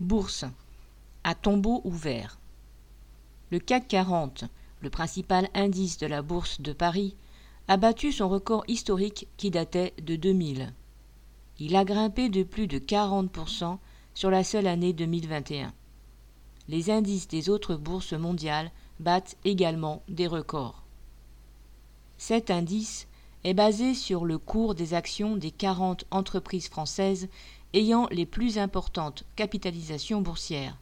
Bourse. À tombeau ouvert. Le CAC 40, le principal indice de la bourse de Paris, a battu son record historique qui datait de 2000. Il a grimpé de plus de 40% sur la seule année 2021. Les indices des autres bourses mondiales battent également des records. Cet indice est basé sur le cours des actions des 40 entreprises françaises ayant les plus importantes capitalisations boursières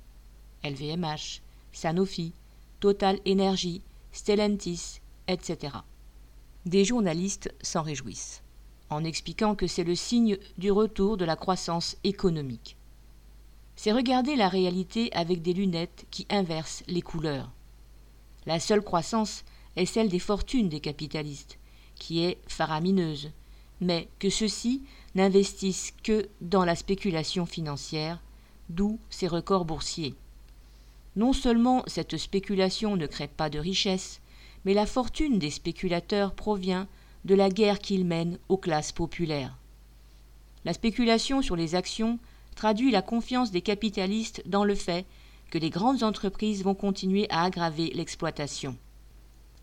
LVMH, Sanofi, Total Energy, Stellantis, etc. Des journalistes s'en réjouissent, en expliquant que c'est le signe du retour de la croissance économique. C'est regarder la réalité avec des lunettes qui inversent les couleurs. La seule croissance est celle des fortunes des capitalistes, qui est faramineuse, mais que ceux-ci n'investissent que dans la spéculation financière, d'où ces records boursiers. Non seulement cette spéculation ne crée pas de richesse, mais la fortune des spéculateurs provient de la guerre qu'ils mènent aux classes populaires. La spéculation sur les actions traduit la confiance des capitalistes dans le fait que les grandes entreprises vont continuer à aggraver l'exploitation.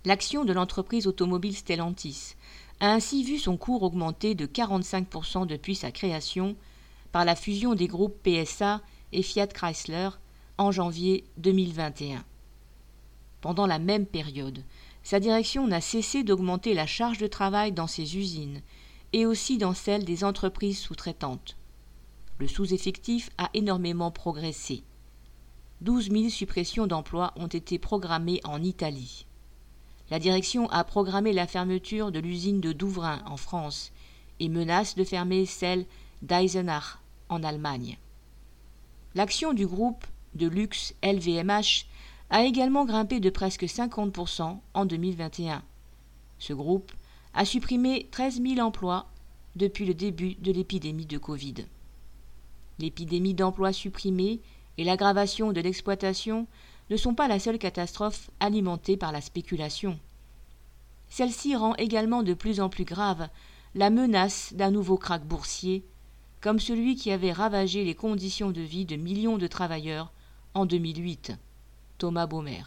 L'action de l'entreprise automobile Stellantis a ainsi vu son cours augmenter de 45% depuis sa création par la fusion des groupes PSA et Fiat Chrysler en janvier 2021. Pendant la même période, sa direction n'a cessé d'augmenter la charge de travail dans ses usines et aussi dans celle des entreprises sous-traitantes. Le sous-effectif a énormément progressé. 12 000 suppressions d'emplois ont été programmées en Italie la direction a programmé la fermeture de l'usine de Douvrin en France et menace de fermer celle d'Eisenach en Allemagne. L'action du groupe de luxe LVMH a également grimpé de presque 50% en 2021. Ce groupe a supprimé 13 000 emplois depuis le début de l'épidémie de Covid. L'épidémie d'emplois supprimés et l'aggravation de l'exploitation ne sont pas la seule catastrophe alimentée par la spéculation. Celle-ci rend également de plus en plus grave la menace d'un nouveau krach boursier, comme celui qui avait ravagé les conditions de vie de millions de travailleurs en 2008. Thomas Baumer.